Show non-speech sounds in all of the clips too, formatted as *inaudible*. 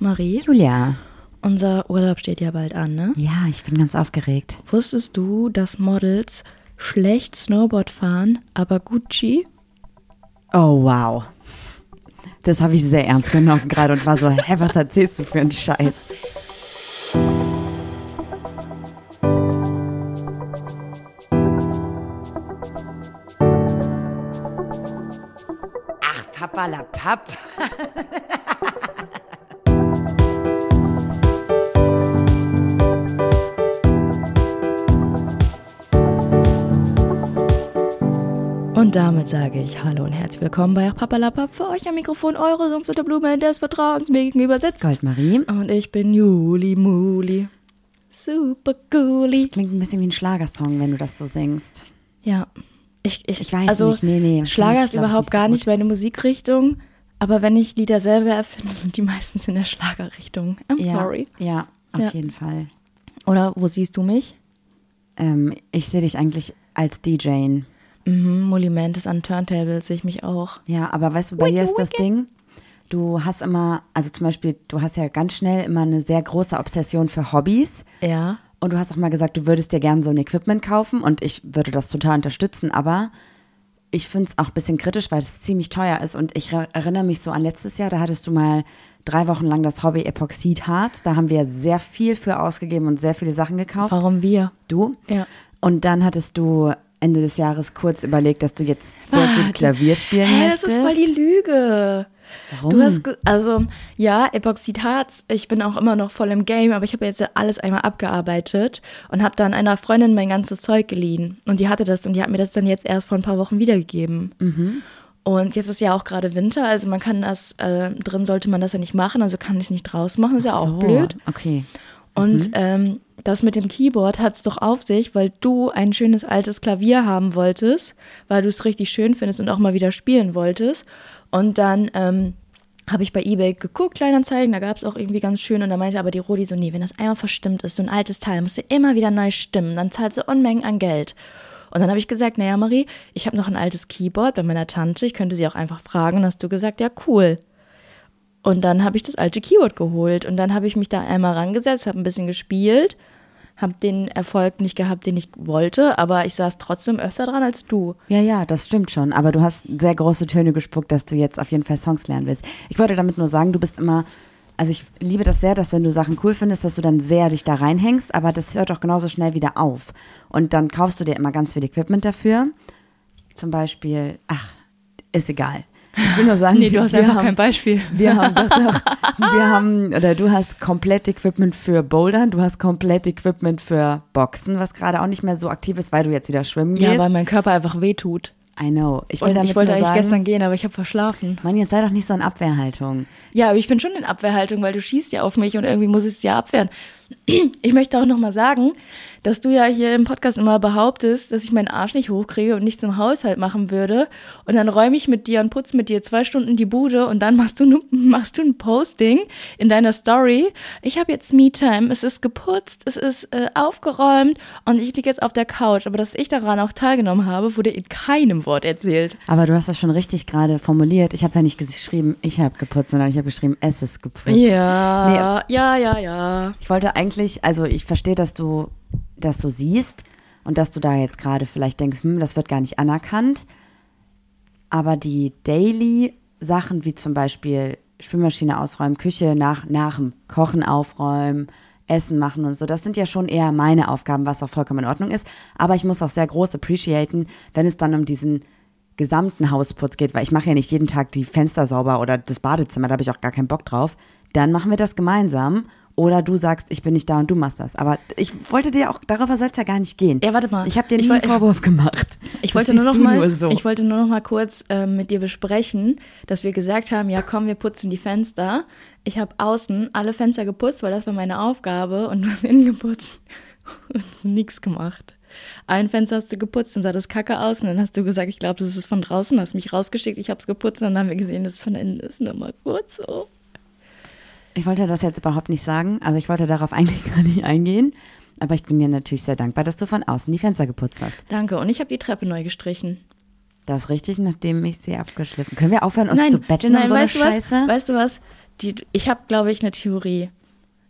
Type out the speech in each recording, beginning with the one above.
Marie, Julia. unser Urlaub steht ja bald an, ne? Ja, ich bin ganz aufgeregt. Wusstest du, dass Models schlecht Snowboard fahren, aber gut Ski? Oh, wow. Das habe ich sehr ernst genommen gerade und war so, hä, was erzählst du für einen Scheiß? Ach, Papa la Papp. *laughs* Und damit sage ich Hallo und herzlich willkommen bei Papalapap. Für euch am Mikrofon eure sanfte Blume des Vertrauens mir gegenüber sitzt. Goldmarie. Und ich bin Juli Muli. Super coolie. Klingt ein bisschen wie ein Schlagersong, wenn du das so singst. Ja. Ich, ich, Ich weiß also, nicht, nee, nee, Schlager ist überhaupt nicht so gar gut. nicht meine Musikrichtung. Aber wenn ich Lieder selber erfinde, sind die meistens in der Schlagerrichtung. I'm ja, sorry. Ja, auf Ja. jeden Fall. Oder wo siehst du mich? Ähm, ich sehe dich eigentlich als DJ. Mhm, Molimentes an Turntables sehe ich mich auch. Ja, aber weißt du, bei dir ist das Ding, du hast immer, also zum Beispiel, du hast ja ganz schnell immer eine sehr große Obsession für Hobbys. Ja. Und du hast auch mal gesagt, du würdest dir gerne so ein Equipment kaufen und ich würde das total unterstützen, aber ich finde es auch ein bisschen kritisch, weil es ziemlich teuer ist. Und ich re- erinnere mich so an letztes Jahr, da hattest du mal drei Wochen lang das Hobby Epoxid Hard. Da haben wir sehr viel für ausgegeben und sehr viele Sachen gekauft. Warum wir? Du? Ja. Und dann hattest du Ende des Jahres kurz überlegt, dass du jetzt sehr gut Klavier spielen Hä, möchtest. das ist voll die Lüge. Warum? Du hast, also, ja, Epoxidharz, ich bin auch immer noch voll im Game, aber ich habe jetzt alles einmal abgearbeitet und habe dann einer Freundin mein ganzes Zeug geliehen. Und die hatte das und die hat mir das dann jetzt erst vor ein paar Wochen wiedergegeben. Mhm. Und jetzt ist ja auch gerade Winter, also man kann das, äh, drin sollte man das ja nicht machen, also kann ich es nicht draus machen, ist ja auch so, blöd. Okay. Und ähm, das mit dem Keyboard hat es doch auf sich, weil du ein schönes altes Klavier haben wolltest, weil du es richtig schön findest und auch mal wieder spielen wolltest. Und dann ähm, habe ich bei Ebay geguckt, Kleinanzeigen, da gab es auch irgendwie ganz schön. Und da meinte aber die Rodi so, nee, wenn das einmal verstimmt ist, so ein altes Teil, musst du immer wieder neu stimmen, dann zahlst du Unmengen an Geld. Und dann habe ich gesagt, naja, Marie, ich habe noch ein altes Keyboard bei meiner Tante, ich könnte sie auch einfach fragen. Und hast du gesagt, ja, cool. Und dann habe ich das alte Keyboard geholt und dann habe ich mich da einmal rangesetzt, habe ein bisschen gespielt, habe den Erfolg nicht gehabt, den ich wollte, aber ich saß trotzdem öfter dran als du. Ja, ja, das stimmt schon. Aber du hast sehr große Töne gespuckt, dass du jetzt auf jeden Fall Songs lernen willst. Ich wollte damit nur sagen, du bist immer, also ich liebe das sehr, dass wenn du Sachen cool findest, dass du dann sehr dich da reinhängst, aber das hört auch genauso schnell wieder auf. Und dann kaufst du dir immer ganz viel Equipment dafür. Zum Beispiel, ach, ist egal. Ich will nur sagen, Nee, du hast wir einfach haben, kein Beispiel. Wir haben doch, doch, *laughs* wir haben, oder du hast komplett Equipment für Bouldern, du hast komplett Equipment für Boxen, was gerade auch nicht mehr so aktiv ist, weil du jetzt wieder schwimmen gehst. Ja, weil mein Körper einfach wehtut. I know. Ich will ich wollte eigentlich sagen, gestern gehen, aber ich habe verschlafen. Mann, jetzt sei doch nicht so in Abwehrhaltung. Ja, aber ich bin schon in Abwehrhaltung, weil du schießt ja auf mich und irgendwie muss ich es ja abwehren. *clears throat* Ich möchte auch nochmal sagen, dass du ja hier im Podcast immer behauptest, dass ich meinen Arsch nicht hochkriege und nichts im Haushalt machen würde. Und dann räume ich mit dir und putze mit dir zwei Stunden die Bude und dann machst du, *laughs* machst du ein Posting in deiner Story. Ich habe jetzt Me-Time, es ist geputzt, es ist äh, aufgeräumt und ich liege jetzt auf der Couch. Aber dass ich daran auch teilgenommen habe, wurde in keinem Wort erzählt. Aber du hast das schon richtig gerade formuliert. Ich habe ja nicht geschrieben, ich habe geputzt, sondern ich habe geschrieben, es ist geputzt. Ja, ja, ja, ja. Ich wollte eigentlich, also ich verstehe, dass du, dass du siehst und dass du da jetzt gerade vielleicht denkst, hm, das wird gar nicht anerkannt. Aber die Daily-Sachen, wie zum Beispiel Spülmaschine ausräumen, Küche nach, nach dem Kochen aufräumen, Essen machen und so, das sind ja schon eher meine Aufgaben, was auch vollkommen in Ordnung ist. Aber ich muss auch sehr groß appreciaten, wenn es dann um diesen gesamten Hausputz geht, weil ich mache ja nicht jeden Tag die Fenster sauber oder das Badezimmer, da habe ich auch gar keinen Bock drauf. Dann machen wir das gemeinsam. Oder du sagst, ich bin nicht da und du machst das. Aber ich wollte dir auch, darüber soll es ja gar nicht gehen. Ja, warte mal. Ich habe dir nie woll- einen Vorwurf gemacht. Ich wollte nur noch mal, Nur so. ich wollte nur noch mal kurz ähm, mit dir besprechen, dass wir gesagt haben, ja komm, wir putzen die Fenster. Ich habe außen alle Fenster geputzt, weil das war meine Aufgabe und du hast *laughs* innen geputzt und nichts gemacht. Ein Fenster hast du geputzt, dann sah das kacke aus und dann hast du gesagt, ich glaube, das ist von draußen, hast mich rausgeschickt, ich habe es geputzt und dann haben wir gesehen, dass es von innen ist. Nur mal kurz so. Ich wollte das jetzt überhaupt nicht sagen. Also ich wollte darauf *laughs* eigentlich gar nicht eingehen. Aber ich bin dir natürlich sehr dankbar, dass du von außen die Fenster geputzt hast. Danke. Und ich habe die Treppe neu gestrichen. Das ist richtig, nachdem ich sie abgeschliffen. Können wir aufhören, uns nein, zu betteln nein, um so eine weißt du Scheiße? was? Weißt du was? die, ich habe, glaube ich, eine Theorie.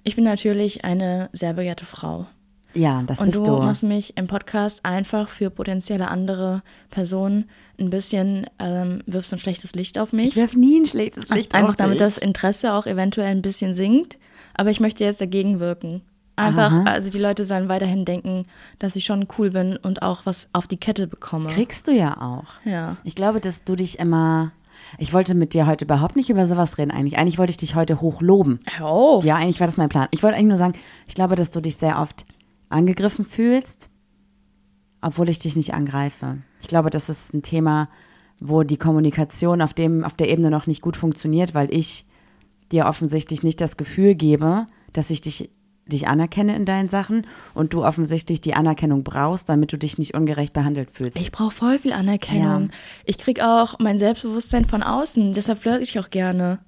Ich bin natürlich eine sehr begehrte Frau. Ja, das Und bist du, du. machst mich im Podcast einfach für potenzielle andere Personen ein bisschen, ähm, wirfst ein schlechtes Licht auf mich. Ich werf nie ein schlechtes Licht Einfach auf damit dich. das Interesse auch eventuell ein bisschen sinkt. Aber ich möchte jetzt dagegen wirken. Einfach, Aha. also die Leute sollen weiterhin denken, dass ich schon cool bin und auch was auf die Kette bekomme. Kriegst du ja auch. Ja. Ich glaube, dass du dich immer. Ich wollte mit dir heute überhaupt nicht über sowas reden, eigentlich. Eigentlich wollte ich dich heute hochloben. Hör auf. Ja, eigentlich war das mein Plan. Ich wollte eigentlich nur sagen, ich glaube, dass du dich sehr oft angegriffen fühlst, obwohl ich dich nicht angreife. Ich glaube, das ist ein Thema, wo die Kommunikation auf, dem, auf der Ebene noch nicht gut funktioniert, weil ich dir offensichtlich nicht das Gefühl gebe, dass ich dich, dich anerkenne in deinen Sachen und du offensichtlich die Anerkennung brauchst, damit du dich nicht ungerecht behandelt fühlst. Ich brauche voll viel Anerkennung. Ja. Ich krieg auch mein Selbstbewusstsein von außen. Deshalb flirte ich auch gerne.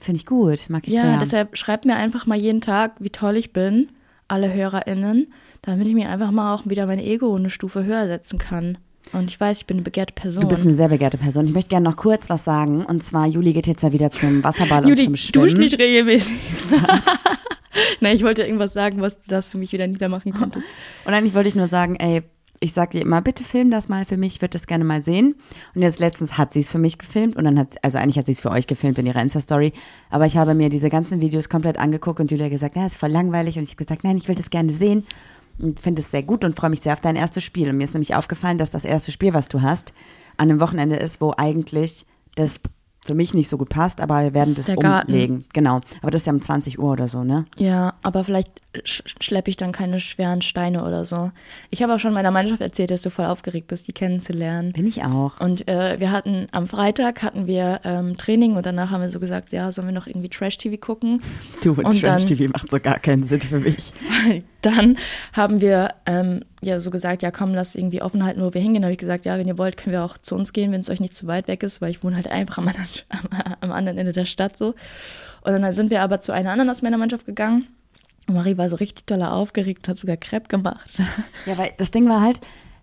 Finde ich gut, mag ich Ja, sehr. deshalb schreibt mir einfach mal jeden Tag, wie toll ich bin, alle HörerInnen, damit ich mir einfach mal auch wieder mein Ego eine Stufe höher setzen kann. Und ich weiß, ich bin eine begehrte Person. Du bist eine sehr begehrte Person. Ich möchte gerne noch kurz was sagen. Und zwar, Juli geht jetzt ja wieder zum Wasserball Juli, und zum Schwimmen. dusch nicht regelmäßig. *laughs* Nein, ich wollte irgendwas sagen, was dass du mich wieder niedermachen konntest. Und eigentlich wollte ich nur sagen, ey, ich sag dir immer, bitte film das mal für mich, ich würde das gerne mal sehen. Und jetzt letztens hat sie es für mich gefilmt und dann hat, also eigentlich hat sie es für euch gefilmt in ihrer Insta-Story. Aber ich habe mir diese ganzen Videos komplett angeguckt und Julia gesagt, ja, ist voll langweilig. Und ich habe gesagt, nein, ich will das gerne sehen. Und finde es sehr gut und freue mich sehr auf dein erstes Spiel. Und mir ist nämlich aufgefallen, dass das erste Spiel, was du hast, an einem Wochenende ist, wo eigentlich das für mich nicht so gut passt, aber wir werden das Der Garten. umlegen. Genau. Aber das ist ja um 20 Uhr oder so, ne? Ja, aber vielleicht schleppe ich dann keine schweren Steine oder so. Ich habe auch schon meiner Mannschaft erzählt, dass du voll aufgeregt bist, die kennenzulernen. Bin ich auch. Und äh, wir hatten am Freitag hatten wir ähm, Training und danach haben wir so gesagt, ja, sollen wir noch irgendwie Trash-TV gucken? Du, Und dann- Trash-TV macht so gar keinen Sinn für mich. *laughs* Dann haben wir ähm, ja so gesagt, ja komm, lass irgendwie offen halten, wo wir hingehen. habe ich gesagt, ja, wenn ihr wollt, können wir auch zu uns gehen, wenn es euch nicht zu weit weg ist, weil ich wohne halt einfach am anderen, *laughs* am, am anderen Ende der Stadt so. Und dann sind wir aber zu einer anderen aus meiner Mannschaft gegangen. Und Marie war so richtig doll aufgeregt, hat sogar Crepe gemacht. *laughs* Ja, weil das Ding war halt,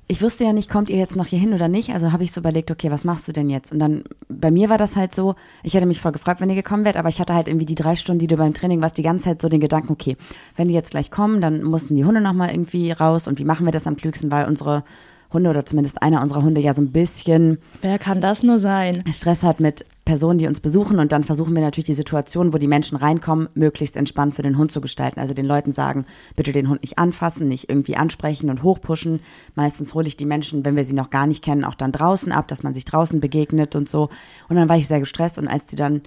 ich wusste ja nicht, kommt ihr jetzt noch hier hin oder nicht. Also habe ich so überlegt, okay, was machst du denn jetzt? Und dann, bei mir war das halt so, ich hätte mich voll gefreut, wenn ihr gekommen wärt, aber ich hatte halt irgendwie die drei Stunden, die du beim Training warst, die ganze Zeit so den Gedanken, okay, wenn die jetzt gleich kommen, dann mussten die Hunde nochmal irgendwie raus und wie machen wir das am klügsten, weil unsere Hunde oder zumindest einer unserer Hunde ja so ein bisschen Wer kann das nur sein? Stress hat mit Personen, die uns besuchen und dann versuchen wir natürlich die Situation, wo die Menschen reinkommen, möglichst entspannt für den Hund zu gestalten. Also den Leuten sagen, bitte den Hund nicht anfassen, nicht irgendwie ansprechen und hochpushen. Meistens hole ich die Menschen, wenn wir sie noch gar nicht kennen, auch dann draußen ab, dass man sich draußen begegnet und so. Und dann war ich sehr gestresst und als die dann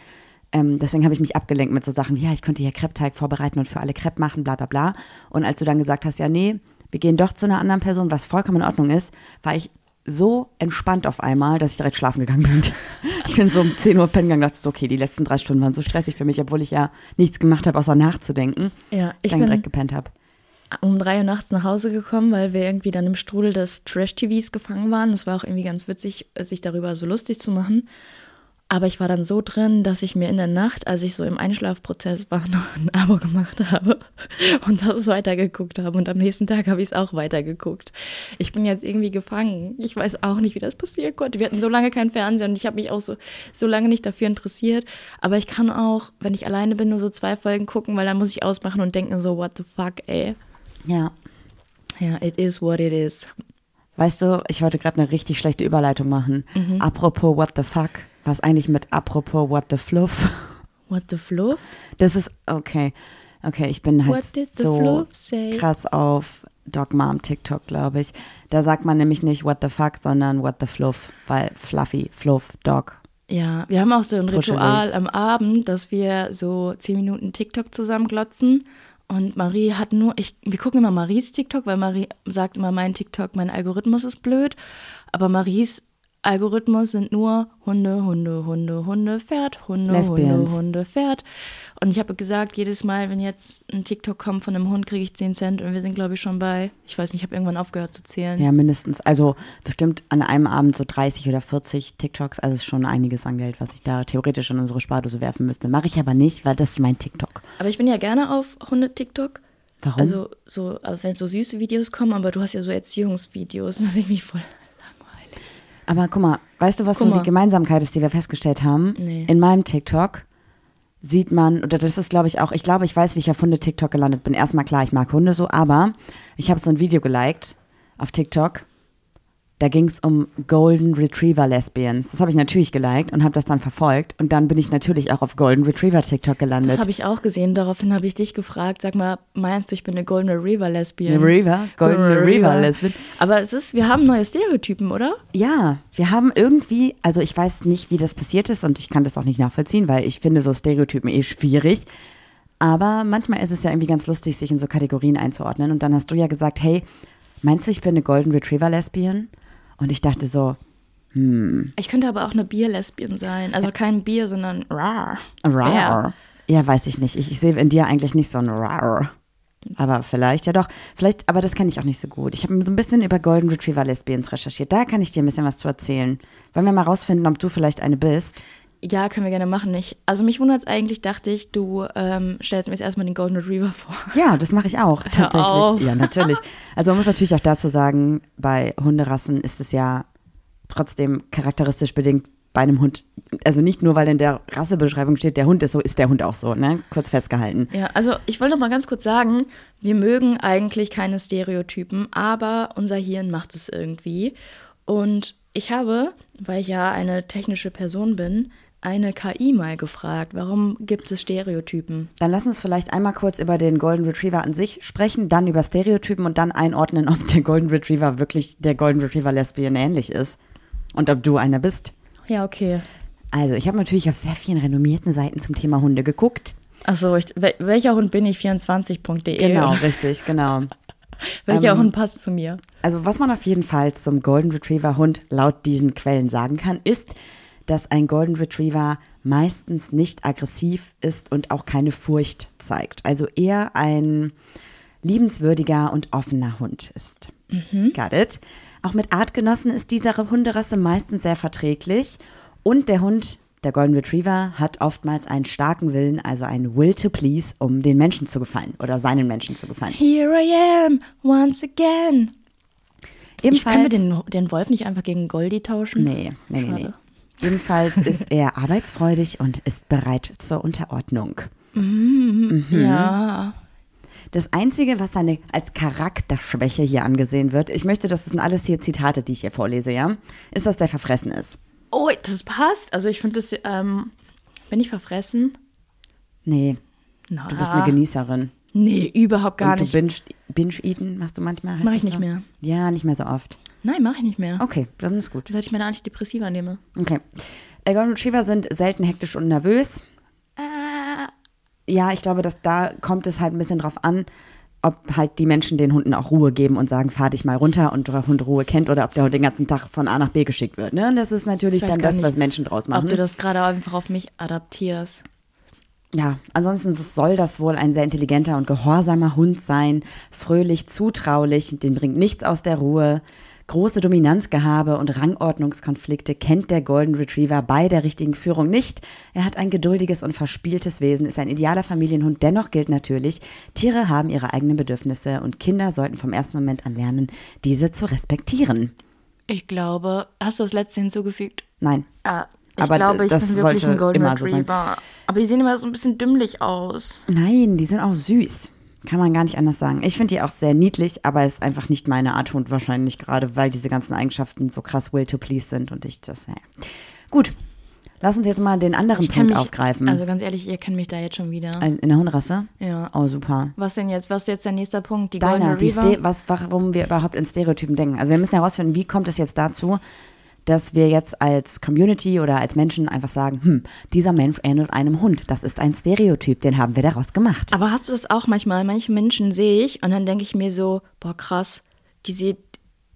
ähm, deswegen habe ich mich abgelenkt mit so Sachen wie, ja, ich könnte hier Kreppteig vorbereiten und für alle Crepe machen, bla bla bla. Und als du dann gesagt hast, ja, nee, wir gehen doch zu einer anderen Person, was vollkommen in Ordnung ist, war ich so entspannt auf einmal, dass ich direkt schlafen gegangen bin. *laughs* Ich bin so um 10 Uhr pennen gegangen, dachte so, okay, die letzten drei Stunden waren so stressig für mich, obwohl ich ja nichts gemacht habe, außer nachzudenken. Ja, ich dann bin direkt gepennt habe. um drei Uhr nachts nach Hause gekommen, weil wir irgendwie dann im Strudel des Trash-TVs gefangen waren. Das war auch irgendwie ganz witzig, sich darüber so lustig zu machen. Aber ich war dann so drin, dass ich mir in der Nacht, als ich so im Einschlafprozess war, *laughs* noch ein Abo gemacht habe und das weitergeguckt habe. Und am nächsten Tag habe ich es auch weitergeguckt. Ich bin jetzt irgendwie gefangen. Ich weiß auch nicht, wie das passieren konnte. Wir hatten so lange keinen Fernseher und ich habe mich auch so, so lange nicht dafür interessiert. Aber ich kann auch, wenn ich alleine bin, nur so zwei Folgen gucken, weil dann muss ich ausmachen und denken so, what the fuck, ey. Ja. Ja, it is what it is. Weißt du, ich wollte gerade eine richtig schlechte Überleitung machen. Mhm. Apropos what the fuck, was eigentlich mit apropos what the fluff? What the fluff? Das ist, okay. Okay, ich bin halt so krass auf Dog Mom TikTok, glaube ich. Da sagt man nämlich nicht what the fuck, sondern what the fluff, weil fluffy, fluff, Dog. Ja, wir haben auch so ein. Ritual am Abend, dass wir so zehn Minuten TikTok zusammen glotzen. Und Marie hat nur, ich, wir gucken immer Maries TikTok, weil Marie sagt immer, mein TikTok, mein Algorithmus ist blöd. Aber Maries Algorithmus sind nur Hunde, Hunde, Hunde, Hunde, Pferd, Hunde, Lesbians. Hunde, Hunde, Pferd. Und ich habe gesagt, jedes Mal, wenn jetzt ein TikTok kommt von einem Hund, kriege ich 10 Cent. Und wir sind, glaube ich, schon bei, ich weiß nicht, ich habe irgendwann aufgehört zu zählen. Ja, mindestens. Also bestimmt an einem Abend so 30 oder 40 TikToks. Also ist schon einiges an Geld, was ich da theoretisch in unsere Spardose werfen müsste. Mache ich aber nicht, weil das ist mein TikTok. Aber ich bin ja gerne auf Hunde-TikTok. Warum? Also, so, also wenn so süße Videos kommen, aber du hast ja so Erziehungsvideos. Das ist irgendwie voll. Aber guck mal, weißt du, was Guck so mal. die Gemeinsamkeit ist, die wir festgestellt haben? Nee. In meinem TikTok sieht man, oder das ist glaube ich auch, ich glaube, ich weiß, wie ich auf Hunde-TikTok gelandet bin. Erstmal klar, ich mag Hunde so, aber ich habe so ein Video geliked auf TikTok da ging es um Golden Retriever Lesbians. Das habe ich natürlich geliked und habe das dann verfolgt. Und dann bin ich natürlich auch auf Golden Retriever TikTok gelandet. Das habe ich auch gesehen. Daraufhin habe ich dich gefragt, sag mal, meinst du, ich bin eine Golden Retriever Lesbian? Reaver? Golden Retriever Lesbian. Aber es ist, wir haben neue Stereotypen, oder? Ja, wir haben irgendwie, also ich weiß nicht, wie das passiert ist und ich kann das auch nicht nachvollziehen, weil ich finde so Stereotypen eh schwierig. Aber manchmal ist es ja irgendwie ganz lustig, sich in so Kategorien einzuordnen. Und dann hast du ja gesagt, hey, meinst du, ich bin eine Golden Retriever Lesbian? Und ich dachte so, hm. Ich könnte aber auch eine Bier-Lesbian sein. Also kein Bier, sondern rar. Rar. Ja, weiß ich nicht. Ich, ich sehe in dir eigentlich nicht so ein rar. Aber vielleicht, ja doch. Vielleicht, aber das kenne ich auch nicht so gut. Ich habe so ein bisschen über Golden Retriever Lesbians recherchiert. Da kann ich dir ein bisschen was zu erzählen. Wollen wir mal rausfinden, ob du vielleicht eine bist? Ja, können wir gerne machen. Ich, also mich wundert es eigentlich, dachte ich, du ähm, stellst mir jetzt erstmal den Golden Retriever vor. Ja, das mache ich auch, tatsächlich. Ja, natürlich. Also man muss natürlich auch dazu sagen, bei Hunderassen ist es ja trotzdem charakteristisch bedingt bei einem Hund. Also nicht nur, weil in der Rassebeschreibung steht, der Hund ist so, ist der Hund auch so, ne? Kurz festgehalten. Ja, also ich wollte noch mal ganz kurz sagen, wir mögen eigentlich keine Stereotypen, aber unser Hirn macht es irgendwie. Und ich habe, weil ich ja eine technische Person bin, eine KI mal gefragt, warum gibt es Stereotypen? Dann lass uns vielleicht einmal kurz über den Golden Retriever an sich sprechen, dann über Stereotypen und dann einordnen, ob der Golden Retriever wirklich der Golden Retriever Lesbian ähnlich ist und ob du einer bist. Ja, okay. Also, ich habe natürlich auf sehr vielen renommierten Seiten zum Thema Hunde geguckt. Achso, welcher Hund bin ich? 24.de. Genau, *laughs* richtig, genau. welcher ähm, Hund passt zu mir? Also, was man auf jeden Fall zum Golden Retriever Hund laut diesen Quellen sagen kann, ist, dass ein Golden Retriever meistens nicht aggressiv ist und auch keine Furcht zeigt. Also eher ein liebenswürdiger und offener Hund ist. Mhm. Got it? Auch mit Artgenossen ist diese Hunderasse meistens sehr verträglich und der Hund, der Golden Retriever, hat oftmals einen starken Willen, also einen Will to please, um den Menschen zu gefallen oder seinen Menschen zu gefallen. Here I am, once again. Ebenfalls, ich kann mir den, den Wolf nicht einfach gegen Goldie tauschen? Nee, nee, nee, nee. Jedenfalls ist er arbeitsfreudig und ist bereit zur Unterordnung. Mhm. Mhm. Ja. Das Einzige, was seine als Charakterschwäche hier angesehen wird, ich möchte, das sind alles hier Zitate, die ich hier vorlese, ja, ist, dass der verfressen ist. Oh, das passt. Also ich finde das, ähm, bin ich verfressen? Nee. Na. Du bist eine Genießerin. Nee, überhaupt gar und nicht. Du binge-eaten binge machst du manchmal? Mach ich nicht so? mehr. Ja, nicht mehr so oft. Nein, mache ich nicht mehr. Okay, dann ist gut. Seit ich meine Antidepressiva nehme. Okay. Golden Retriever sind selten hektisch und nervös. Äh. Ja, ich glaube, dass da kommt es halt ein bisschen drauf an, ob halt die Menschen den Hunden auch Ruhe geben und sagen, fahr dich mal runter und der Hund Ruhe kennt oder ob der Hund den ganzen Tag von A nach B geschickt wird. Ne? Das ist natürlich dann das, nicht, was Menschen draus machen. Ob du das gerade einfach auf mich adaptierst. Ja, ansonsten soll das wohl ein sehr intelligenter und gehorsamer Hund sein, fröhlich, zutraulich, den bringt nichts aus der Ruhe. Große Dominanzgehabe und Rangordnungskonflikte kennt der Golden Retriever bei der richtigen Führung nicht. Er hat ein geduldiges und verspieltes Wesen, ist ein idealer Familienhund. Dennoch gilt natürlich, Tiere haben ihre eigenen Bedürfnisse und Kinder sollten vom ersten Moment an lernen, diese zu respektieren. Ich glaube, hast du das letzte hinzugefügt? Nein. Ah, ich Aber glaube, ich bin wirklich ein Golden Retriever. So Aber die sehen immer so ein bisschen dümmlich aus. Nein, die sind auch süß. Kann man gar nicht anders sagen. Ich finde die auch sehr niedlich, aber ist einfach nicht meine Art Hund wahrscheinlich gerade, weil diese ganzen Eigenschaften so krass will to please sind und ich das, ja. Gut, lass uns jetzt mal den anderen ich Punkt mich, aufgreifen. Also ganz ehrlich, ihr kennt mich da jetzt schon wieder. In der Hundrasse? Ja. Oh, super. Was denn jetzt? Was ist jetzt der nächste Punkt? Die Deiner, Golden Retriever? Die was, warum wir überhaupt in Stereotypen denken. Also wir müssen herausfinden, wie kommt es jetzt dazu, dass wir jetzt als Community oder als Menschen einfach sagen, hm, dieser Mensch ähnelt einem Hund. Das ist ein Stereotyp, den haben wir daraus gemacht. Aber hast du das auch manchmal? Manche Menschen sehe ich und dann denke ich mir so, boah, krass, die sieht,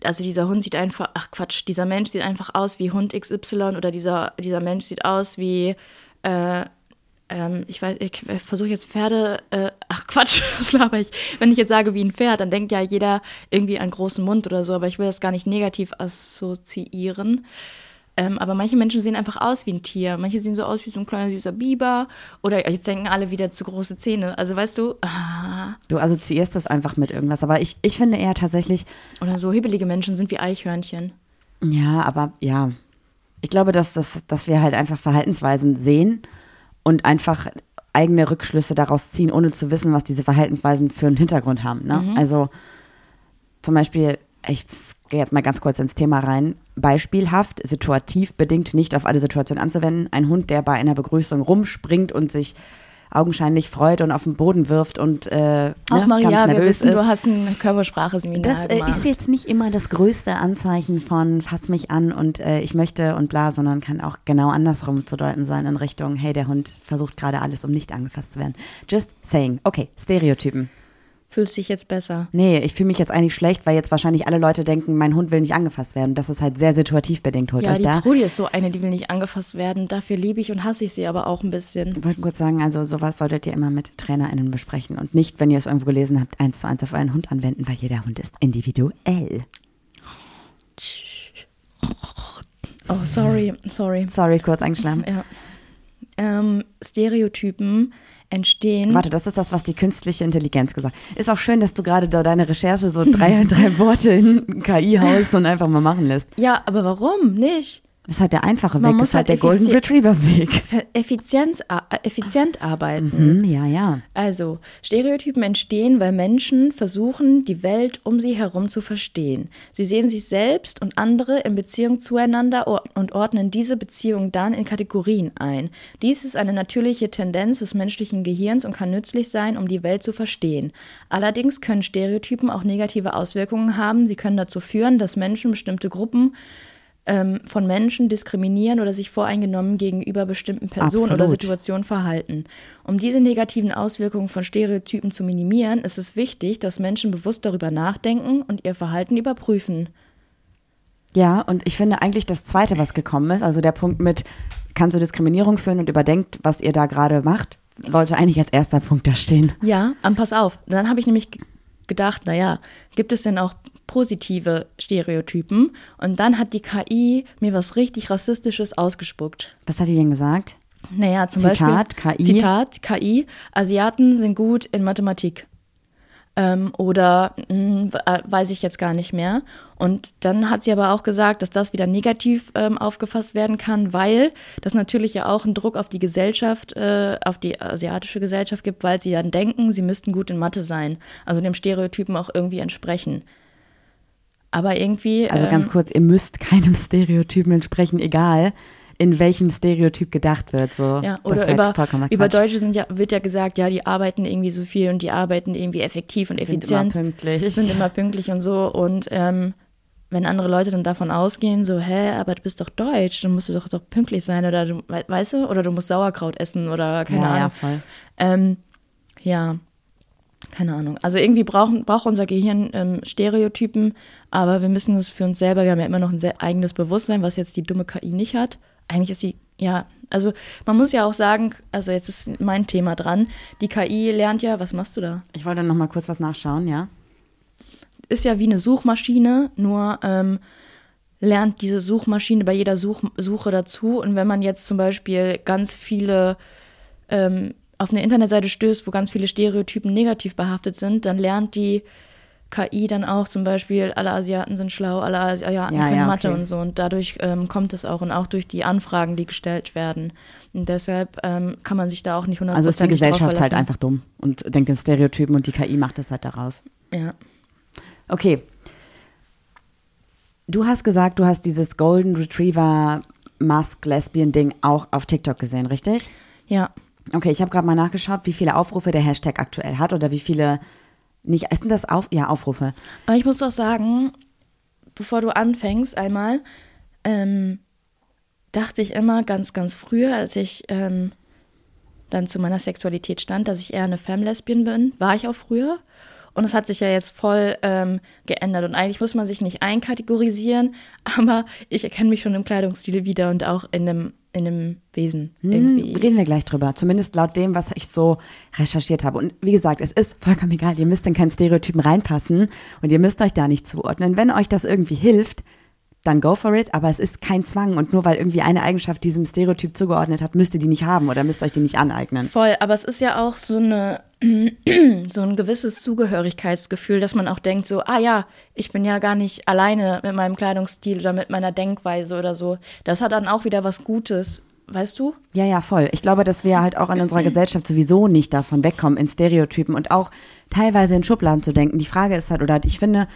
also dieser Hund sieht einfach, ach Quatsch, dieser Mensch sieht einfach aus wie Hund XY oder dieser, dieser Mensch sieht aus wie äh, ähm, ich weiß, ich versuche jetzt Pferde, äh, ach Quatsch, *laughs* was laber ich? Wenn ich jetzt sage wie ein Pferd, dann denkt ja jeder irgendwie an großen Mund oder so, aber ich will das gar nicht negativ assoziieren. Ähm, aber manche Menschen sehen einfach aus wie ein Tier. Manche sehen so aus wie so ein kleiner süßer Biber. Oder jetzt denken alle wieder zu große Zähne. Also weißt du. Ah. Du assoziierst das einfach mit irgendwas. Aber ich, ich finde eher tatsächlich. Oder so hibbelige Menschen sind wie Eichhörnchen. Ja, aber ja. Ich glaube, dass, dass, dass wir halt einfach Verhaltensweisen sehen und einfach eigene Rückschlüsse daraus ziehen, ohne zu wissen, was diese Verhaltensweisen für einen Hintergrund haben. Ne? Mhm. Also zum Beispiel, ich gehe jetzt mal ganz kurz ins Thema rein. Beispielhaft, situativ bedingt nicht auf alle Situationen anzuwenden. Ein Hund, der bei einer Begrüßung rumspringt und sich augenscheinlich freut und auf den Boden wirft und äh, Auch ne, Maria, ganz nervös wissen, ist. du hast ein Körpersprache-Seminar Das äh, ist jetzt nicht immer das größte Anzeichen von fass mich an und äh, ich möchte und bla, sondern kann auch genau andersrum zu deuten sein in Richtung, hey, der Hund versucht gerade alles, um nicht angefasst zu werden. Just saying. Okay, Stereotypen. Fühlst dich jetzt besser? Nee, ich fühle mich jetzt eigentlich schlecht, weil jetzt wahrscheinlich alle Leute denken, mein Hund will nicht angefasst werden. Das ist halt sehr situativ bedingt. Holt Ja, euch die da. Trudi ist so eine, die will nicht angefasst werden. Dafür liebe ich und hasse ich sie aber auch ein bisschen. Ich wollte kurz sagen, also sowas solltet ihr immer mit TrainerInnen besprechen und nicht, wenn ihr es irgendwo gelesen habt, eins zu eins auf euren Hund anwenden, weil jeder Hund ist individuell. Oh, sorry, sorry. Sorry, kurz eingeschlafen. Ja. Ähm, Stereotypen entstehen. Warte, das ist das, was die künstliche Intelligenz gesagt hat. Ist auch schön, dass du gerade da deine Recherche so drei, *laughs* drei Worte in KI haust und einfach mal machen lässt. Ja, aber warum nicht? Das ist halt der einfache Man Weg, das ist halt halt der Golden Retriever Weg. *laughs* Effizienz, effizient arbeiten. Hm, ja, ja. Also, Stereotypen entstehen, weil Menschen versuchen, die Welt um sie herum zu verstehen. Sie sehen sich selbst und andere in Beziehung zueinander und ordnen diese Beziehung dann in Kategorien ein. Dies ist eine natürliche Tendenz des menschlichen Gehirns und kann nützlich sein, um die Welt zu verstehen. Allerdings können Stereotypen auch negative Auswirkungen haben. Sie können dazu führen, dass Menschen bestimmte Gruppen ähm, von Menschen diskriminieren oder sich voreingenommen gegenüber bestimmten Personen oder Absolut. Situationen verhalten. Um diese negativen Auswirkungen von Stereotypen zu minimieren, ist es wichtig, dass Menschen bewusst darüber nachdenken und ihr Verhalten überprüfen. Ja, und ich finde eigentlich das Zweite, was gekommen ist, also der Punkt mit, kann zu Diskriminierung führen und überdenkt, was ihr da gerade macht, sollte eigentlich als erster Punkt da stehen. Ja, aber pass auf. Dann habe ich nämlich gedacht, naja, gibt es denn auch positive Stereotypen? Und dann hat die KI mir was richtig Rassistisches ausgespuckt. Was hat die denn gesagt? Naja, zum Zitat, Beispiel. KI. Zitat, KI. Asiaten sind gut in Mathematik. Ähm, oder mh, äh, weiß ich jetzt gar nicht mehr. Und dann hat sie aber auch gesagt, dass das wieder negativ ähm, aufgefasst werden kann, weil das natürlich ja auch einen Druck auf die Gesellschaft, äh, auf die asiatische Gesellschaft gibt, weil sie dann denken, sie müssten gut in Mathe sein. Also dem Stereotypen auch irgendwie entsprechen. Aber irgendwie. Also ähm, ganz kurz, ihr müsst keinem Stereotypen entsprechen, egal in welchem Stereotyp gedacht wird. So. Ja, oder ist halt über, über. Deutsche sind ja, wird ja gesagt, ja, die arbeiten irgendwie so viel und die arbeiten irgendwie effektiv und Sind immer effizient. pünktlich. Sind immer pünktlich und so. Und ähm, wenn andere Leute dann davon ausgehen, so, hä, aber du bist doch deutsch, dann musst du doch, doch pünktlich sein oder du, we- weißt du, oder du musst Sauerkraut essen oder keine ja, Ahnung. ja, voll. Ähm, ja, keine Ahnung. Also irgendwie brauchen, braucht unser Gehirn ähm, Stereotypen, aber wir müssen es für uns selber, wir haben ja immer noch ein sehr eigenes Bewusstsein, was jetzt die dumme KI nicht hat. Eigentlich ist sie, ja, also man muss ja auch sagen, also jetzt ist mein Thema dran, die KI lernt ja, was machst du da? Ich wollte noch mal kurz was nachschauen, ja. Ist ja wie eine Suchmaschine, nur ähm, lernt diese Suchmaschine bei jeder Such Suche dazu. Und wenn man jetzt zum Beispiel ganz viele ähm, auf eine Internetseite stößt, wo ganz viele Stereotypen negativ behaftet sind, dann lernt die KI dann auch zum Beispiel, alle Asiaten sind schlau, alle Asiaten Ja, können ja, Mathe okay. und so. Und dadurch ähm, kommt es auch und auch durch die Anfragen, die gestellt werden. Und deshalb ähm, kann man sich da auch nicht 100% Also ist die Gesellschaft halt einfach dumm und denkt in Stereotypen und die KI macht das halt daraus. Ja. Okay. Du hast gesagt, du hast dieses Golden Retriever Mask Lesbian Ding auch auf TikTok gesehen, richtig? Ja. Okay, ich habe gerade mal nachgeschaut, wie viele Aufrufe der Hashtag aktuell hat oder wie viele nicht sind das auf ja Aufrufe. Aber ich muss doch sagen, bevor du anfängst, einmal, ähm, dachte ich immer ganz, ganz früher, als ich ähm, dann zu meiner Sexualität stand, dass ich eher eine Femme-Lesbian bin. War ich auch früher. Und es hat sich ja jetzt voll ähm, geändert. Und eigentlich muss man sich nicht einkategorisieren, *laughs* aber ich erkenne mich schon im Kleidungsstil wieder und auch in dem, in dem Wesen Hm, irgendwie. reden wir gleich drüber. Zumindest laut dem, was ich so recherchiert habe. Und wie gesagt, es ist vollkommen egal. Ihr müsst in keinen Stereotypen reinpassen und ihr müsst euch da nicht zuordnen. Wenn euch das irgendwie hilft, dann go for it. Aber es ist kein Zwang. Und nur weil irgendwie eine Eigenschaft diesem Stereotyp zugeordnet hat, müsst ihr die nicht haben oder müsst euch die nicht aneignen. Voll, aber es ist ja auch so eine *clears throat* so ein gewisses Zugehörigkeitsgefühl, dass man auch denkt so, ah ja, ich bin ja gar nicht alleine mit meinem Kleidungsstil oder mit meiner Denkweise oder so. Das hat dann auch wieder was Gutes, weißt du? Ja, ja, voll. Ich glaube, dass wir halt auch in unserer Gesellschaft sowieso nicht davon wegkommen, in Stereotypen und auch teilweise in Schubladen zu denken. Die Frage ist halt, oder ich finde,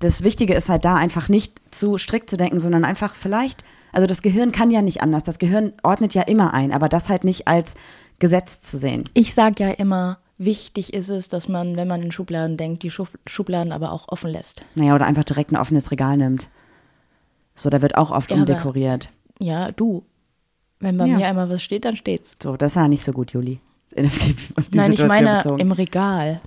das Wichtige ist halt da einfach nicht zu strikt zu denken, sondern einfach vielleicht, also das Gehirn kann ja nicht anders. Das Gehirn ordnet ja immer ein, aber das halt nicht als Gesetz zu sehen. Ich sage ja immer, wichtig ist es, dass man, wenn man in Schubladen denkt, die Schub Schubladen aber auch offen lässt. Naja, oder einfach direkt ein offenes Regal nimmt. So, da wird auch oft Ja, aber- umdekoriert. Ja, du. Wenn bei Ja. mir einmal was steht, dann steht's. So, das war nicht so gut, Juli. *laughs* Nein, ich Situation meine bezogen. im Regal.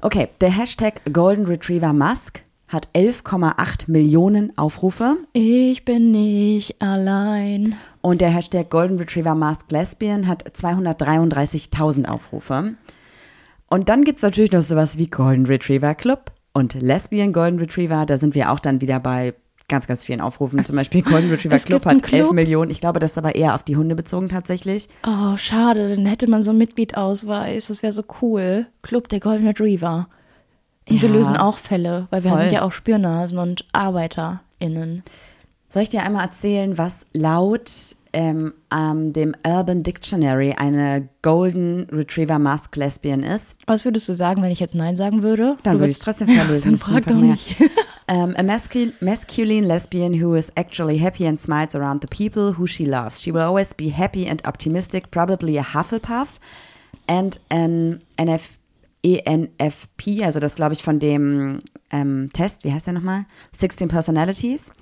Okay, der Hashtag Golden Retriever Musk hat 11,8 Millionen Aufrufe Ich bin nicht allein. und der Hashtag Golden Retriever Masked Lesbian hat 233.000 Aufrufe. Und dann gibt es natürlich noch sowas wie Golden Retriever Club und Lesbian Golden Retriever. Da sind wir auch dann wieder bei ganz, ganz vielen Aufrufen. Zum Beispiel Golden Retriever Club hat 11 Club? Millionen. Ich glaube, das ist aber eher auf die Hunde bezogen tatsächlich. Oh, schade, dann hätte man so einen Mitgliedausweis. Das wäre so cool. Club der Golden Retriever. Und wir Ja. lösen auch Fälle, weil wir Voll. sind ja auch Spürnasen und ArbeiterInnen. Soll ich dir einmal erzählen, was laut ähm, ähm, dem Urban Dictionary eine Golden Retriever Masked Lesbian ist? Was würdest du sagen, wenn ich jetzt Nein sagen würde? Dann würde ich es trotzdem vorlesen. *laughs* Dann Das ist frag doch nicht. Um, *laughs* a mascu masculine lesbian who is actually happy and smiles around the people who she loves. She will always be happy and optimistic, probably a Hufflepuff and an NF ENFP, also das glaube ich von dem ähm, Test, wie heißt der nochmal? 16 Personalities.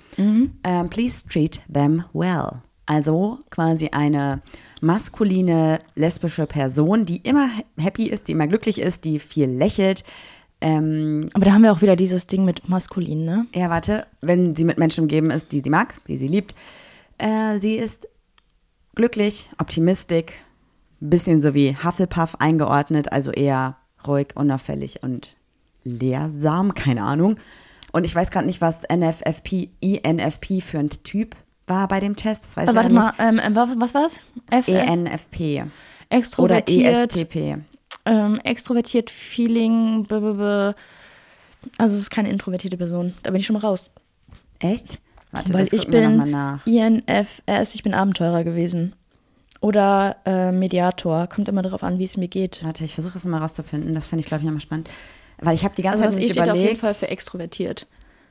Um, please treat them well. Also quasi eine maskuline lesbische Person, die immer happy ist, die immer glücklich ist, die viel lächelt, ähm, Aber da haben wir auch wieder dieses Ding mit maskulin, ne? ja, warte, wenn sie mit Menschen umgeben ist, die sie mag, die sie liebt. Äh, sie ist glücklich, optimistisch, bisschen so wie Hufflepuff eingeordnet, also eher ruhig, unauffällig und lehrsam, keine Ahnung. Und ich weiß gerade nicht, was NFFP, INFP für ein Typ war bei dem Test. Das weiß Aber ich warte leider mal, ähm, ähm, was war's? F nicht. ENFP oder extrovertiert, ESTP. ähm, extrovertiert, Feeling, b -b -b. also es ist keine introvertierte Person. Da bin ich schon mal raus. Echt? Warte, Weil ich bin. INFS, ich bin Abenteurer gewesen. Oder äh, Mediator. Kommt immer darauf an, wie es mir geht. Warte, ich versuche das mal rauszufinden. Das fände ich, glaube ich, nochmal spannend. Weil ich habe die ganze Also Zeit ich nicht steht auf überlegt. jeden Fall für extrovertiert.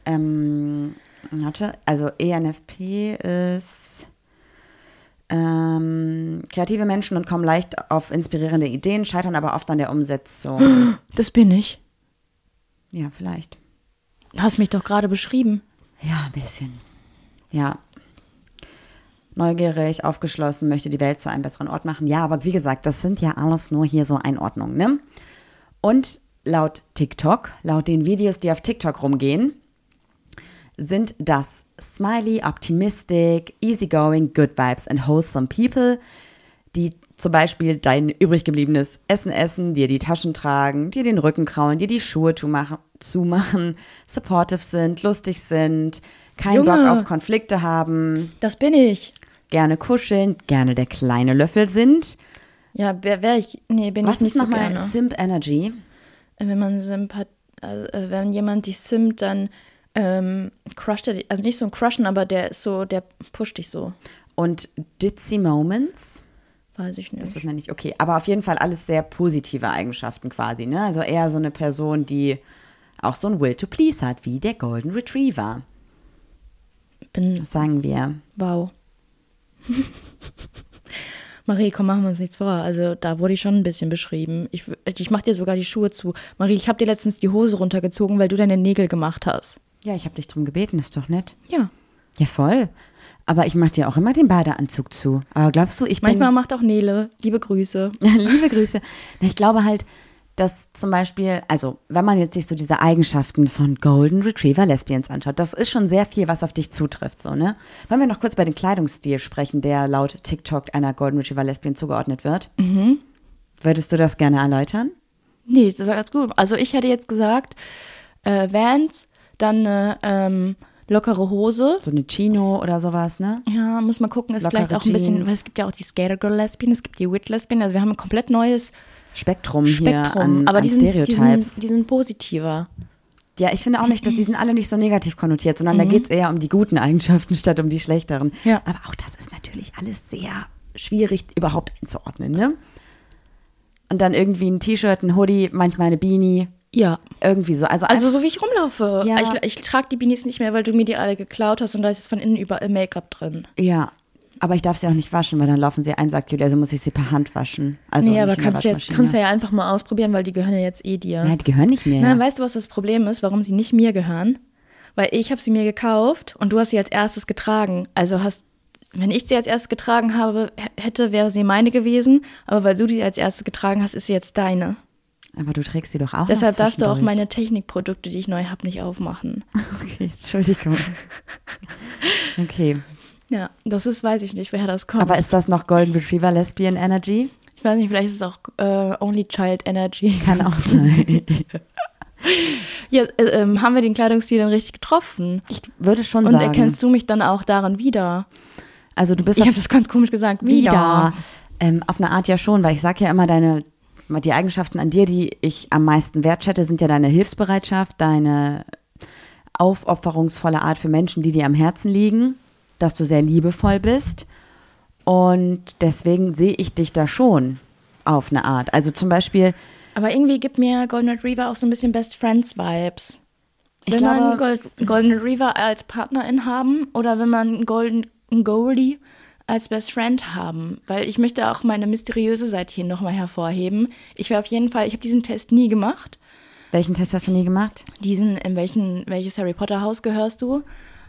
Ähm, warte, also ENFP ist ähm, kreative Menschen und kommen leicht auf inspirierende Ideen, scheitern aber oft an der Umsetzung. *gasps* Das bin ich. ja, vielleicht. Hast mich doch gerade beschrieben. Ja, ein bisschen. Ja. Neugierig, aufgeschlossen, möchte die Welt zu einem besseren Ort machen. Ja, aber wie gesagt, das sind ja alles nur hier so Einordnungen, ne? Und laut TikTok, laut den Videos, die auf TikTok rumgehen, sind das smiley, optimistic, easygoing, good vibes and wholesome people, die zum Beispiel dein übrig gebliebenes Essen essen, dir die Taschen tragen, dir den Rücken kraulen, dir die Schuhe zumachen, supportive sind, lustig sind, keinen Junge. Bock auf Konflikte haben, Das bin ich. gerne kuscheln, gerne der kleine Löffel sind. Ja, wer wäre ich? Nee, bin Was ich nicht ist so nochmal gerne. Simp Energy? Äh, Wenn man Sympat also, äh, wenn jemand dich simmt, dann ähm, crusht er dich. Also nicht so ein Crushen, aber der ist so, der pusht dich so. Und Ditzy Moments? Weiß ich Das nicht. wissen wir nicht. Okay, aber auf jeden Fall alles sehr positive Eigenschaften quasi, ne? Also eher so eine Person, die auch so ein Will to Please hat, wie der Golden Retriever. Bin, Das sagen wir. wow. *laughs* Marie, komm, machen wir uns nichts vor. Also da wurde ich schon ein bisschen beschrieben. Ich, ich mach dir sogar die Schuhe zu. Marie, ich habe dir letztens die Hose runtergezogen, weil du deine Nägel gemacht hast. Ja, ich habe dich drum gebeten, ist doch nett. Ja. Ja, voll. Aber ich mache dir auch immer den Badeanzug zu. Aber glaubst du, ich bin... Manchmal macht auch Nele. Liebe Grüße. *laughs* Liebe Grüße. Na, Ich glaube halt, dass zum Beispiel, also wenn man jetzt sich so diese Eigenschaften von Golden Retriever Lesbians anschaut, das ist schon sehr viel, was auf dich zutrifft, so, ne? Wollen wir noch kurz bei dem Kleidungsstil sprechen, der laut TikTok einer Golden Retriever Lesbian zugeordnet wird? Mhm. Würdest du das gerne erläutern? Nee, das ist ganz gut. Also ich hätte jetzt gesagt, äh, Vans, dann eine ähm, lockere Hose. So eine Chino oder sowas, ne? Ja, muss man gucken, ist Lockere vielleicht auch ein bisschen, Jeans. weil es gibt ja auch die Skater Girl Lesbian, es gibt die Wit Lesbian, also wir haben ein komplett neues Spektrum, hier Spektrum, an, aber an die sind, die, sind, die sind positiver. Ja, ich finde auch nicht, dass die sind alle nicht so negativ konnotiert, sondern da geht es eher um die guten Eigenschaften *laughs* statt um die schlechteren. Ja. Aber auch das ist natürlich alles sehr schwierig überhaupt einzuordnen, ne? Und dann irgendwie ein T-Shirt, ein Hoodie, manchmal eine Beanie, Ja. irgendwie so. Also, Also so wie ich rumlaufe. Ja. Ich, ich trage die Beanies nicht mehr, weil du mir die alle geklaut hast und da ist jetzt von innen überall Make-up drin. ja. Aber ich darf sie auch nicht waschen, weil dann laufen sie ein, sagt Julia, also muss ich sie per Hand waschen. Also nee, aber kannst du jetzt kannst du ja einfach mal ausprobieren, weil die gehören ja jetzt eh dir. Nein, die gehören nicht mehr. Nein, weißt du, was das Problem ist, warum sie nicht mir gehören? Weil ich habe sie mir gekauft und du hast sie als erstes getragen. Also hast, wenn ich sie als erstes getragen habe, hätte, wäre sie meine gewesen. Aber weil du die als erstes getragen hast, ist sie jetzt deine. Aber du trägst sie doch auch Deshalb darfst du auch meine Technikprodukte, die ich neu habe, nicht aufmachen. *laughs* Okay, Entschuldigung. okay. Ja, das ist, weiß ich nicht, woher das kommt. Aber ist das noch Golden Retriever Lesbian Energy? ich weiß nicht, vielleicht ist es auch äh, Only Child Energy. Kann auch sein. *laughs* Ja, äh, ähm, haben wir den Kleidungsstil dann richtig getroffen? Ich würde schon Und sagen. erkennst du mich dann auch daran wieder? also du bist Ich habe das ganz komisch gesagt. Wieder. wieder. Ähm, auf eine Art ja schon, weil ich sage ja immer, deine, die Eigenschaften an dir, die ich am meisten wertschätze, sind ja deine Hilfsbereitschaft, deine aufopferungsvolle Art für Menschen, die dir am Herzen liegen, dass du sehr liebevoll bist. Und deswegen sehe ich dich da schon auf eine Art. Also zum Beispiel, Aber irgendwie gibt mir Golden Retriever auch so ein bisschen Best Friends Vibes. Will man einen glaube- Gold, Golden Retriever als Partnerin haben oder will man einen Golden einen Goldie als Best Friend haben? Weil ich möchte auch meine mysteriöse Seite hier nochmal hervorheben. Ich wäre auf jeden Fall, ich habe diesen Test nie gemacht. welchen Test hast du nie gemacht? Diesen, in welchen, welches Harry Potter Haus gehörst du?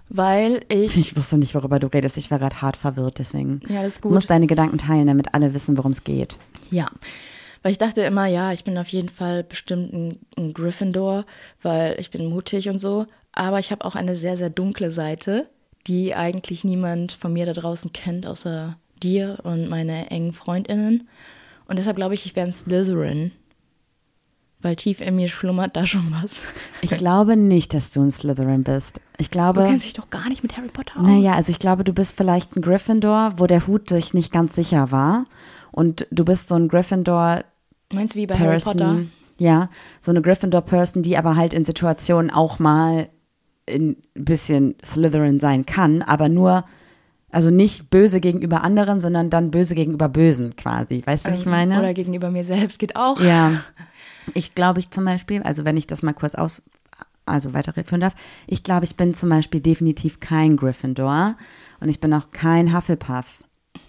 Weil ich, Ich wusste nicht, worüber du redest. Ich war gerade hart verwirrt, deswegen. Ja, das ist Du gut. musst deine Gedanken teilen, damit alle wissen, worum es geht. ja. Weil ich dachte immer, ja, ich bin auf jeden Fall bestimmt ein, ein Gryffindor, weil ich bin mutig und so. Aber ich habe auch eine sehr, sehr dunkle Seite, die eigentlich niemand von mir da draußen kennt, außer dir und meine engen FreundInnen. Und deshalb glaube ich, ich wäre ein Slytherin. Weil tief in mir schlummert da schon was. Ich glaube nicht, dass du ein Slytherin bist. Ich Du glaube. kennst dich doch gar nicht mit Harry Potter aus. Naja, also ich glaube, du bist vielleicht ein Gryffindor, wo der Hut sich nicht ganz sicher war. Und du bist so ein Gryffindor Meinst du wie bei Harry Potter? Person. Ja, so eine Gryffindor-Person, die aber halt in Situationen auch mal ein bisschen Slytherin sein kann, aber nur, also nicht böse gegenüber anderen, sondern dann böse gegenüber Bösen quasi. Weißt du, wie ich meine? Oder gegenüber mir selbst geht auch. Ja, *laughs* ich glaube ich zum Beispiel, also wenn ich das mal kurz aus, also weiterführen darf, ich glaube, ich bin zum Beispiel definitiv kein Gryffindor und ich bin auch kein Hufflepuff.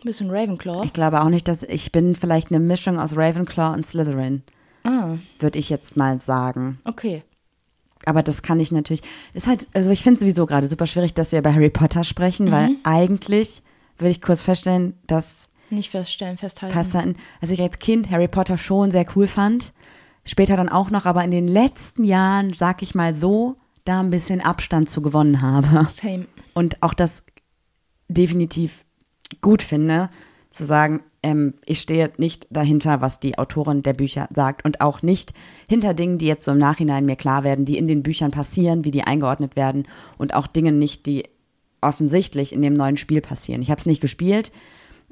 Ein Ravenclaw? Ich glaube auch nicht, dass ich bin vielleicht eine Mischung aus Ravenclaw und Slytherin, Ah, würde ich jetzt mal sagen. okay. Aber das kann ich natürlich, ist halt, also ich finde sowieso gerade super schwierig, dass wir über Harry Potter sprechen, weil eigentlich würde ich kurz feststellen, dass Nicht feststellen, festhalten. Passanten, also ich als Kind Harry Potter schon sehr cool fand. Später dann auch noch, aber in den letzten Jahren, sag ich mal so, da ein bisschen Abstand zu gewonnen habe. Same. Und auch das definitiv gut finde, zu sagen, ähm, ich stehe nicht dahinter, was die Autorin der Bücher sagt und auch nicht hinter Dingen, die jetzt so im Nachhinein mir klar werden, die in den Büchern passieren, wie die eingeordnet werden und auch Dinge nicht, die offensichtlich in dem neuen Spiel passieren. Ich habe es nicht gespielt,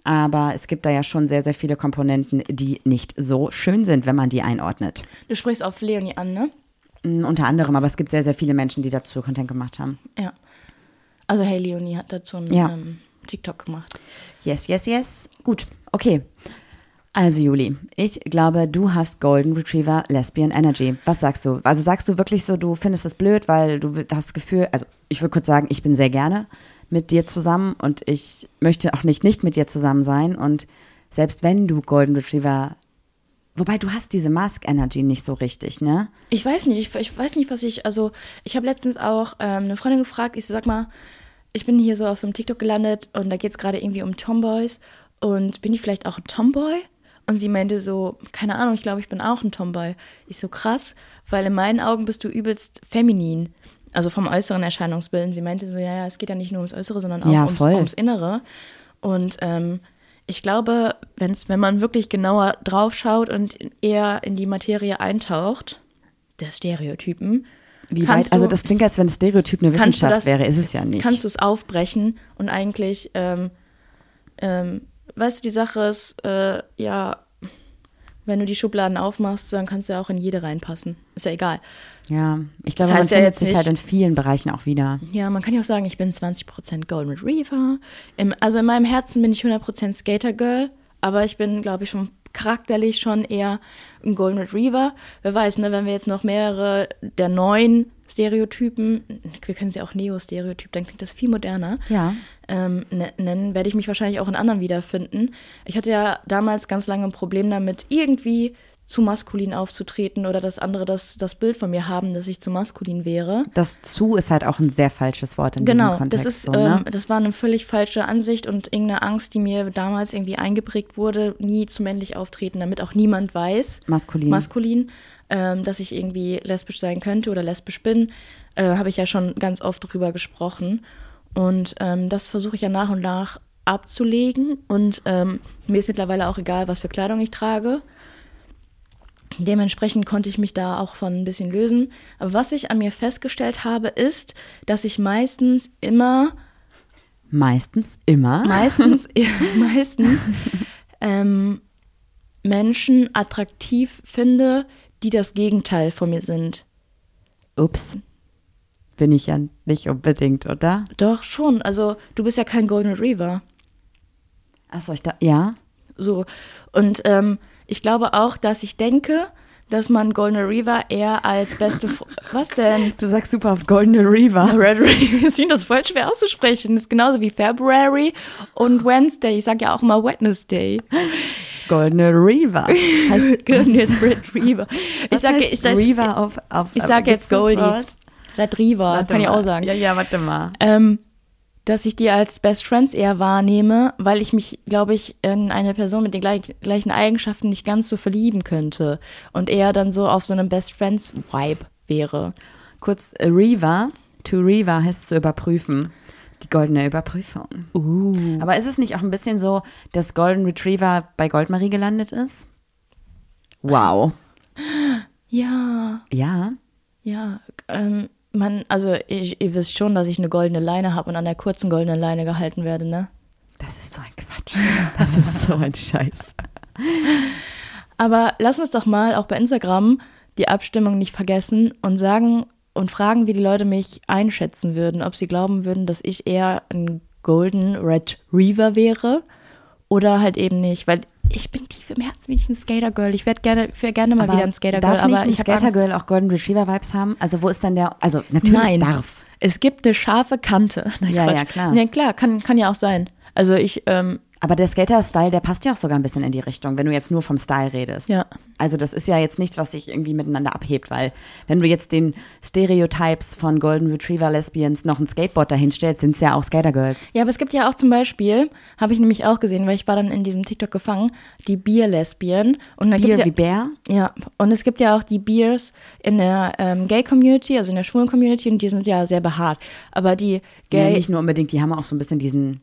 aber es gibt da ja schon sehr, sehr viele Komponenten, die nicht so schön sind, wenn man die einordnet. Du sprichst auf Leonie an, ne? Mm, Unter anderem, aber es gibt sehr, sehr viele Menschen, die dazu Content gemacht haben. Ja. Also hey, Leonie hat dazu einen Ja. ähm, TikTok gemacht. Yes, yes, yes. Gut, okay. Also Juli, ich glaube, du hast Golden Retriever Lesbian Energy. Was sagst du? Also sagst du wirklich so, du findest es blöd, weil du hast das Gefühl, also ich würde kurz sagen, ich bin sehr gerne mit dir zusammen und ich möchte auch nicht nicht mit dir zusammen sein und selbst wenn du Golden Retriever, wobei du hast diese Mask Energy nicht so richtig, ne? Ich weiß nicht, ich, ich weiß nicht, was ich, also ich habe letztens auch ähm, eine Freundin gefragt, ich so, sag mal, ich bin hier so auf so einem TikTok gelandet und da geht es gerade irgendwie um Tomboys und bin ich vielleicht auch ein Tomboy? Und sie meinte so, keine Ahnung, ich glaube, ich bin auch ein Tomboy. Ich so, krass, weil in meinen Augen bist du übelst feminin. Also vom äußeren Erscheinungsbild. Und sie meinte so, ja, ja, es geht ja nicht nur ums Äußere, sondern auch Ja, ums, ums Innere. Und ähm, ich glaube, wenn's, wenn man wirklich genauer draufschaut und eher in die Materie eintaucht, der Stereotypen, Wie kannst weit, also das klingt, als wenn Stereotyp eine Wissenschaft das, wäre, ist es ja nicht. Kannst du es aufbrechen und eigentlich, ähm, ähm, weißt du, die Sache ist, äh, ja, Wenn du die Schubladen aufmachst, dann kannst du ja auch in jede reinpassen. Ist ja egal. Ja, ich glaube, Das heißt man ja findet jetzt sich halt nicht- in vielen Bereichen auch wieder. Ja, man kann ja auch sagen, ich bin 20% Golden Retriever. Also in meinem Herzen bin ich 100% Skater Girl, aber ich bin, glaube ich, schon charakterlich schon eher ein Golden Retriever. Wer weiß, ne, wenn wir jetzt noch mehrere der neuen Stereotypen, wir können sie auch Neo-Stereotyp, dann klingt das viel moderner. Ja. ähm, ne- nennen, werde ich mich wahrscheinlich auch in anderen wiederfinden. Ich hatte ja damals ganz lange ein Problem damit, irgendwie zu maskulin aufzutreten oder dass andere das, das Bild von mir haben, dass ich zu maskulin wäre. Das zu ist halt auch ein sehr falsches Wort in Genau, diesem Kontext. das ist, so, ne? ähm, das war eine völlig falsche Ansicht und irgendeine Angst, die mir damals irgendwie eingeprägt wurde, nie zu männlich auftreten, damit auch niemand weiß, Maskulin. maskulin, ähm, dass ich irgendwie lesbisch sein könnte oder lesbisch bin, äh, habe ich ja schon ganz oft drüber gesprochen. Und ähm, das versuche ich ja nach und nach abzulegen. Und ähm, mir ist mittlerweile auch egal, was für Kleidung ich trage. Dementsprechend konnte ich mich da auch von ein bisschen lösen. Aber was ich an mir festgestellt habe, ist, dass ich meistens immer, Meistens immer. meistens, *laughs* meistens ähm, Menschen attraktiv finde, die das Gegenteil von mir sind. Ups. Bin ich ja nicht unbedingt, oder? Doch schon. Also du bist ja kein Golden Retriever. Achso, ich da. Ja. So. Und ähm, ich glaube auch, dass ich denke, dass man Golden Retriever eher als beste. Fr- Was denn? Du sagst super auf Golden Reaver. *laughs* Red Retriever. Ich finde das voll schwer auszusprechen. Das ist genauso wie February und Wednesday. Ich sage ja auch immer Wednesday. Golden Reaver. *laughs* Heißt, Golden Retriever. Ich sage ich sag, Reaver auf. auf ich sag gibt's jetzt Goldie. Retriever, Warte kann ich mal. auch sagen. Ja, ja, warte mal. ähm, dass ich die als Best Friends eher wahrnehme, weil ich mich, glaube ich, in eine Person mit den gleich, gleichen Eigenschaften nicht ganz so verlieben könnte und eher dann so auf so einem Best Friends Vibe wäre. Kurz, äh, Reaver. To Reaver heißt zu überprüfen. Die goldene Überprüfung. Uh. Aber ist es nicht auch ein bisschen so, dass Golden Retriever bei Goldmarie gelandet ist? Wow. Ja, Ja. ja. Ähm, man, also ich, ihr wisst schon, dass ich eine goldene Leine habe und an der kurzen goldenen Leine gehalten werde, ne? Das ist so ein Quatsch. *laughs* Das ist so ein Scheiß. Aber lass uns doch mal auch bei Instagram die Abstimmung nicht vergessen und sagen und fragen, wie die Leute mich einschätzen würden, ob sie glauben würden, dass ich eher ein Golden Retriever wäre oder halt eben nicht, weil ich bin tief im Herzen bin ich ein Skater Girl. Ich werde gerne, wär gerne mal wieder ein Skater Girl, darf nicht aber ein ich habe Skater Angst. Girl auch Golden Retriever Vibes haben? Also wo ist dann der? Also natürlich Nein, darf. Es gibt eine scharfe Kante. *laughs* Nein, Ja, Quatsch. ja, klar. Ja, klar, kann, kann ja auch sein. Also ich, ähm, Aber der Skater-Style, der passt ja auch sogar ein bisschen in die Richtung, wenn du jetzt nur vom Style redest. Ja. Also das ist ja jetzt nichts, was sich irgendwie miteinander abhebt, weil wenn du jetzt den Stereotypes von Golden Retriever Lesbians noch ein Skateboard dahinstellst, sind es ja auch Skater-Girls. Ja, aber es gibt ja auch zum Beispiel, habe ich nämlich auch gesehen, weil ich war dann in diesem TikTok gefangen, die Bier-Lesbien. Bier gibt's wie ja, Bär. ja, und es gibt ja auch die Beers in der ähm, Gay-Community, also in der schwulen Community, und die sind ja sehr behaart. Aber die Ja, Gay, nicht nur unbedingt, die haben auch so ein bisschen diesen,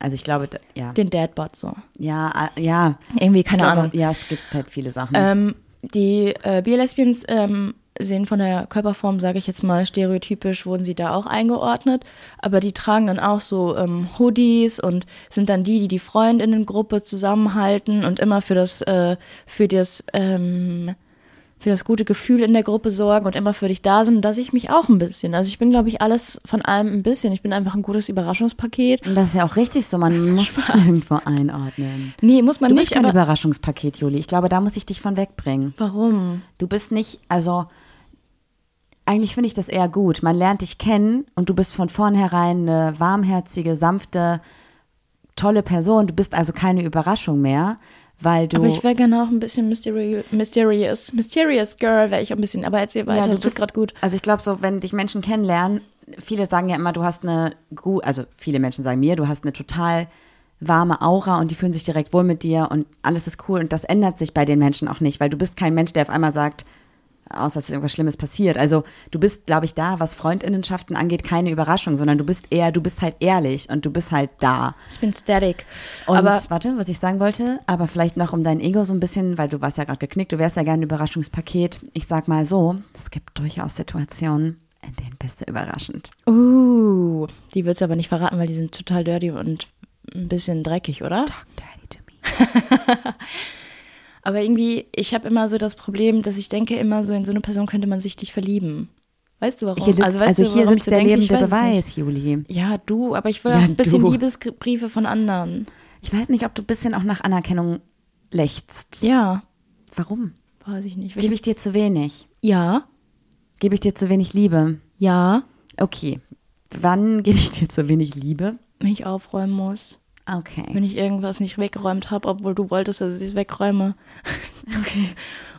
also ich glaube, ja. den Dadbot so. Ja, äh, ja. Irgendwie, keine glaube, Ahnung. Ja, es gibt halt viele Sachen. Ähm, die äh, Bier-Lesbians ähm, sehen von der Körperform, sage ich jetzt mal, stereotypisch wurden sie da auch eingeordnet. Aber die tragen dann auch so ähm, Hoodies und sind dann die, die die Freundinnengruppe zusammenhalten und immer für das, äh, für das, ähm, für das gute Gefühl in der Gruppe sorgen und immer für dich da sind. Und da sehe ich mich auch ein bisschen. Also ich bin, glaube ich, alles von allem ein bisschen. Ich bin einfach ein gutes Überraschungspaket. das ist ja auch richtig so, man muss sich *laughs* nirgendwo einordnen. Nee, muss man Du bist nicht, kein aber Überraschungspaket, Juli. Ich glaube, da muss ich dich von wegbringen. warum? Du bist nicht, also eigentlich finde ich das eher gut. Man lernt dich kennen und du bist von vornherein eine warmherzige, sanfte, tolle Person. Du bist also keine Überraschung mehr, weil du. Aber ich wäre gerne auch ein bisschen mysterious, mysterious, mysterious Girl wäre ich auch ein bisschen. Aber erzähl weiter, Ja, das bist- gerade gut. Also ich glaube so, wenn dich Menschen kennenlernen, viele sagen ja immer, du hast eine gut, also viele Menschen sagen mir, du hast eine total warme Aura und die fühlen sich direkt wohl mit dir und alles ist cool und das ändert sich bei den Menschen auch nicht, weil du bist kein Mensch, der auf einmal sagt, außer dass irgendwas Schlimmes passiert. Also du bist, glaube ich, da, was Freundinnenschaften angeht, keine Überraschung, sondern du bist eher, du bist halt ehrlich und du bist halt da. Ich bin static. Und aber warte, was ich sagen wollte, aber vielleicht noch um dein Ego so ein bisschen, weil du warst ja gerade geknickt, du wärst ja gerne ein Überraschungspaket. Ich sag mal so, es gibt durchaus Situationen, in denen bist du überraschend. uh, die willst du aber nicht verraten, weil die sind total dirty und ein bisschen dreckig, oder? Talk dirty to me. *laughs* Aber irgendwie, ich habe immer so das Problem, dass ich denke immer so, in so eine Person könnte man sich dich verlieben. Weißt du warum? Hier, also, weißt also du, hier sitzt so der denke? Lebende nicht. Beweis, Juli. Ja, du, aber ich will Ja, auch ein bisschen du. Liebesbriefe von anderen. Ich weiß nicht, ob du ein bisschen auch nach Anerkennung lechzt. Ja, Warum? weiß ich nicht. Gebe ich dir zu wenig? ja, Gebe ich dir zu wenig Liebe? ja, Okay. Wann gebe ich dir zu wenig Liebe? wenn ich aufräumen muss. Okay. Wenn ich irgendwas nicht weggeräumt habe, obwohl du wolltest, dass ich es wegräume. *laughs* Okay.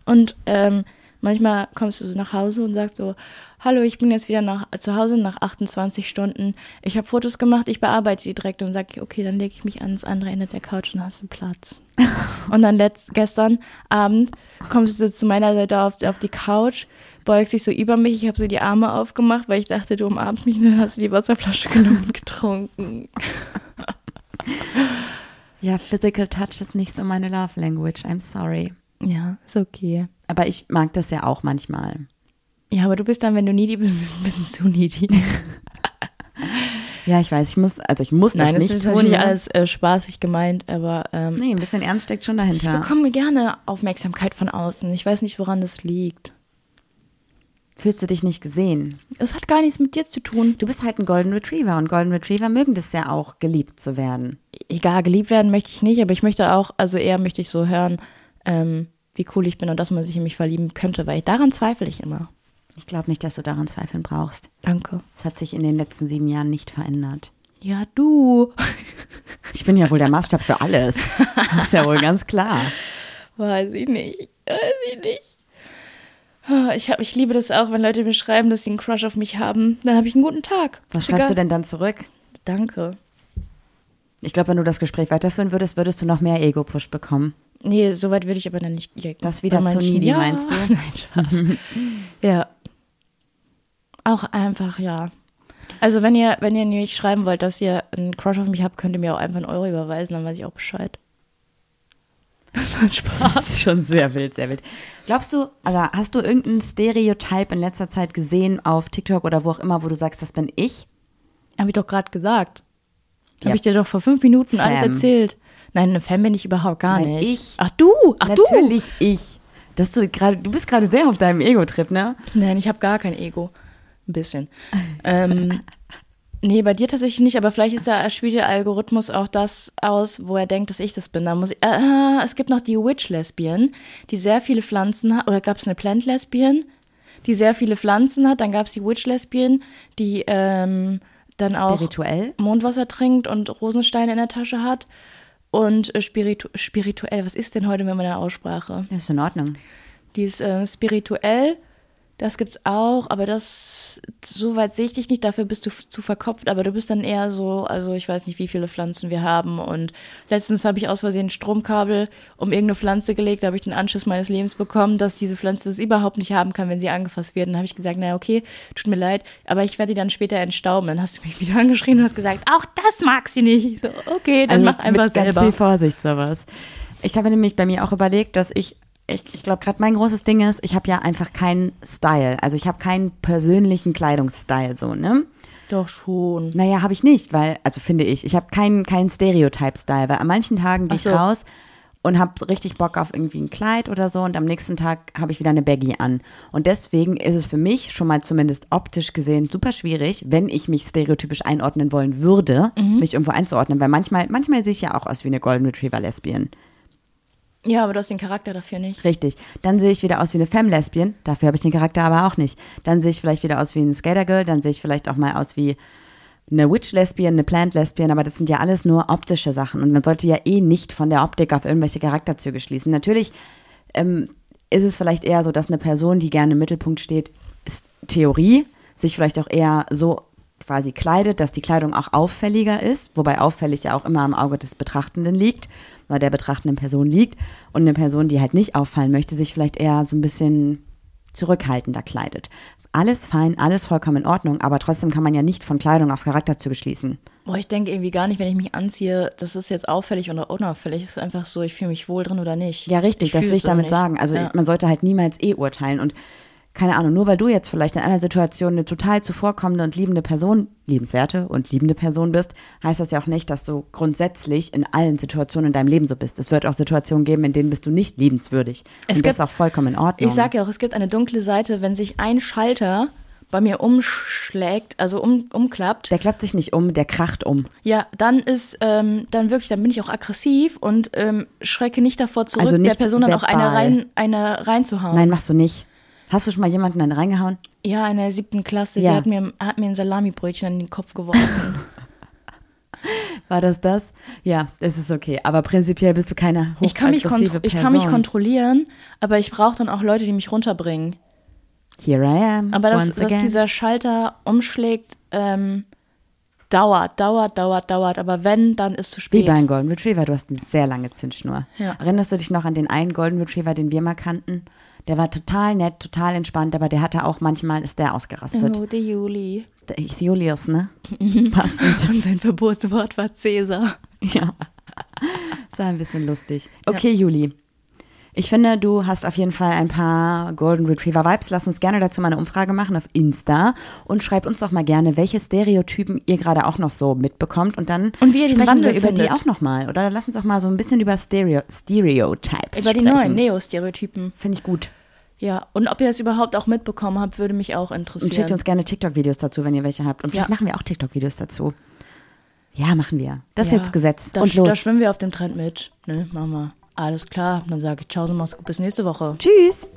Und ähm, manchmal kommst du so nach Hause und sagst so, hallo, ich bin jetzt wieder nach, zu Hause nach 28 Stunden. Ich habe Fotos gemacht, ich bearbeite die direkt und sage, okay, dann lege ich mich ans andere Ende der Couch und hast du Platz. *laughs* und dann letzt, gestern Abend kommst du so zu meiner Seite auf, auf die Couch, beugst dich so über mich, ich habe so die Arme aufgemacht, weil ich dachte, du umarmst mich und dann hast du die Wasserflasche *laughs* genommen und getrunken. *laughs* Ja, Physical Touch ist nicht so meine Love Language. I'm sorry. Ja, ist okay. Aber ich mag das ja auch manchmal. Ja, aber du bist dann, wenn du needy bist, *laughs* ein bisschen zu needy. *laughs* Ja, ich weiß, ich muss, also ich muss Nein, das nicht ist tun. natürlich ne? alles äh, spaßig gemeint, aber ähm, Nee, ein bisschen Ernst steckt schon ich dahinter. bekomme gerne Aufmerksamkeit von außen. Ich weiß nicht, woran das liegt. Fühlst du dich nicht gesehen? Es hat gar nichts mit dir zu tun. Du bist halt ein Golden Retriever und Golden Retriever mögen das ja auch, geliebt zu werden. Egal, geliebt werden möchte ich nicht, aber ich möchte auch, also eher möchte ich so hören, ähm, wie cool ich bin und dass man sich in mich verlieben könnte, weil daran zweifle ich immer. Ich glaube nicht, dass du daran zweifeln brauchst. Danke. Es hat sich in den letzten sieben Jahren nicht verändert. Ja, du. *laughs* Ich bin ja wohl der Maßstab für alles. Das ist ja wohl ganz klar. Weiß ich nicht. Weiß ich nicht. Ah, Ich, hab, ich liebe das auch, wenn Leute mir schreiben, dass sie einen Crush auf mich haben. Dann habe ich einen guten Tag. Was Ist schreibst du denn dann zurück? Danke. Ich glaube, wenn du das Gespräch weiterführen würdest, würdest du noch mehr Ego-Push bekommen. Nee, so weit würde ich aber dann nicht. Ja, Das wieder zu needy, ja. meinst du? *laughs* Nein, Spaß. *laughs* ja. Auch einfach, ja. Also wenn ihr, wenn ihr nicht schreiben wollt, dass ihr einen Crush auf mich habt, könnt ihr mir auch einfach einen Euro überweisen, dann weiß ich auch Bescheid. Das war ein Spaß. Schon sehr wild, sehr wild. Glaubst du, oder hast du irgendein Stereotype in letzter Zeit gesehen auf TikTok oder wo auch immer, wo du sagst, das bin ich? Habe ich doch gerade gesagt. Ja. Habe ich dir doch vor fünf Minuten alles Fam. erzählt. Nein, eine Fan bin ich überhaupt gar Nein, nicht. ich. Ach du, ach Natürlich ich. Dass du gerade, du bist gerade sehr auf deinem Ego-Trip, ne? du. Nein, ich habe gar kein Ego. Ein bisschen. *laughs* ähm, nee, bei dir tatsächlich nicht, aber vielleicht ist der Algorithmus auch das aus, wo er denkt, dass ich das bin. Da muss ich, äh, es gibt noch die Witch-Lesbian, die sehr viele Pflanzen hat, oder gab es eine Plant-Lesbian, die sehr viele Pflanzen hat. Dann gab es die Witch-Lesbian, die ähm, dann auch Spirituell? Mondwasser trinkt und Rosensteine in der Tasche hat. Und äh, spiritu spirituell, was ist denn heute mit meiner Aussprache? Das ist in Ordnung. Die ist äh, spirituell, das gibt's auch, aber das, so weit sehe ich dich nicht, dafür bist du zu verkopft, aber du bist dann eher so, also ich weiß nicht, wie viele Pflanzen wir haben und letztens habe ich aus Versehen ein Stromkabel um irgendeine Pflanze gelegt, da habe ich den Anschluss meines Lebens bekommen, dass diese Pflanze das überhaupt nicht haben kann, wenn sie angefasst wird. Dann habe ich gesagt, naja, okay, tut mir leid, aber ich werde die dann später entstauben. Dann hast du mich *laughs* wieder angeschrien und hast gesagt, auch das mag sie nicht. Ich so, okay, dann mach einfach Also mit ganz selber. viel Vorsicht sowas. Ich habe nämlich bei mir auch überlegt, dass ich, ich, ich glaube, gerade mein großes Ding ist, ich habe ja einfach keinen Style. Also ich habe keinen persönlichen Kleidungsstyle so, ne? Doch schon. Naja, habe ich nicht, weil, also finde ich, ich habe keinen keinen Stereotype-Style, weil an manchen Tagen gehe ich so. raus und habe richtig Bock auf irgendwie ein Kleid oder so und am nächsten Tag habe ich wieder eine Baggy an. Und deswegen ist es für mich schon mal zumindest optisch gesehen super schwierig, wenn ich mich stereotypisch einordnen wollen würde, Mhm. mich irgendwo einzuordnen, weil manchmal, manchmal sehe ich ja auch aus wie eine Golden Retriever Lesbian. Ja, aber du hast den Charakter dafür nicht. Richtig. Dann sehe ich wieder aus wie eine Femme-Lesbian. Dafür habe ich den Charakter aber auch nicht. Dann sehe ich vielleicht wieder aus wie ein Skater-Girl. Dann sehe ich vielleicht auch mal aus wie eine Witch-Lesbian, eine Plant-Lesbian. Aber das sind ja alles nur optische Sachen. Und man sollte ja eh nicht von der Optik auf irgendwelche Charakterzüge schließen. Natürlich ähm, ist es vielleicht eher so, dass eine Person, die gerne im Mittelpunkt steht, ist Theorie, sich vielleicht auch eher so quasi kleidet, dass die Kleidung auch auffälliger ist, wobei auffällig ja auch immer am Auge des Betrachtenden liegt, oder der betrachtenden Person liegt. Und eine Person, die halt nicht auffallen möchte, sich vielleicht eher so ein bisschen zurückhaltender kleidet. Alles fein, alles vollkommen in Ordnung, aber trotzdem kann man ja nicht von Kleidung auf Charakterzüge schließen. Boah, ich denke irgendwie gar nicht, wenn ich mich anziehe, das ist jetzt auffällig oder unauffällig. Es ist einfach so, ich fühle mich wohl drin oder nicht. Ja, richtig, Ich das will ich damit sagen. Also ja. man sollte halt niemals eh urteilen. Und keine Ahnung, nur weil du jetzt vielleicht in einer Situation eine total zuvorkommende und liebende Person, liebenswerte und liebende Person bist, heißt das ja auch nicht, dass du grundsätzlich in allen Situationen in deinem Leben so bist. Es wird auch Situationen geben, in denen bist du nicht liebenswürdig. Es und das gibt- ist auch vollkommen in Ordnung. Ich sag ja auch, es gibt eine dunkle Seite, wenn sich ein Schalter bei mir umschlägt, also um, umklappt, der klappt sich nicht um, der kracht um. ja, dann ist, ähm, dann wirklich, dann bin ich auch aggressiv und ähm, schrecke nicht davor zurück, Also nicht der Person dann auch eine, rein, eine reinzuhauen. Nein, machst du nicht. Hast du schon mal jemanden dann reingehauen? Ja, in der siebten Klasse, Ja. die hat mir, hat mir ein Salamibrötchen in den Kopf geworfen. *laughs* *laughs* War das das? Ja, das ist okay. Aber prinzipiell bist du keine ich, kann mich kontro- ich kann mich Person. kontrollieren, aber ich brauche dann auch Leute, die mich runterbringen. Here I am. Aber dass, dass dieser Schalter umschlägt, ähm, dauert, dauert, dauert, dauert. Aber wenn, dann ist zu Wie spät. bei einem Golden Retriever, du hast eine sehr lange Zündschnur. Ja. Erinnerst du dich noch an den einen Golden Retriever, den wir mal kannten? Der war total nett, total entspannt, aber der hatte auch manchmal, ist der ausgerastet. Oh, die Juli. Der ist Julius, ne? *laughs* Passend. Und sein Verbotswort war Cäsar. Ja. *laughs* Das war ein bisschen lustig. Okay, Juli. Ich finde, du hast auf jeden Fall ein paar Golden Retriever Vibes. Lass uns gerne dazu mal eine Umfrage machen auf Insta und schreibt uns doch mal gerne, welche Stereotypen ihr gerade auch noch so mitbekommt und dann Und wie ihr sprechen Wandel wir über die findet. auch noch mal. Oder lass uns auch mal so ein bisschen über Stereo Stereotypes Über die sprechen. neuen Neo-Stereotypen. Finde ich gut. Ja, und ob ihr es überhaupt auch mitbekommen habt, würde mich auch Und interessieren. schickt uns gerne TikTok-Videos dazu, wenn ihr welche habt. Und vielleicht Ja. machen wir auch TikTok-Videos dazu. Ja, machen wir. Das ist Ja, jetzt Gesetz. Da, und los. da schwimmen wir auf dem Trend mit. Ne, machen wir. Alles klar. Dann sage ich Ciao, so mach's gut. Bis nächste Woche. Tschüss.